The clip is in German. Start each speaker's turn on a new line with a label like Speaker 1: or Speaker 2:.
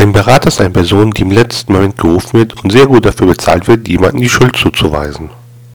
Speaker 1: Ein Berater ist eine Person, die im letzten Moment gerufen wird und sehr gut dafür bezahlt wird, jemandem die Schuld zuzuweisen.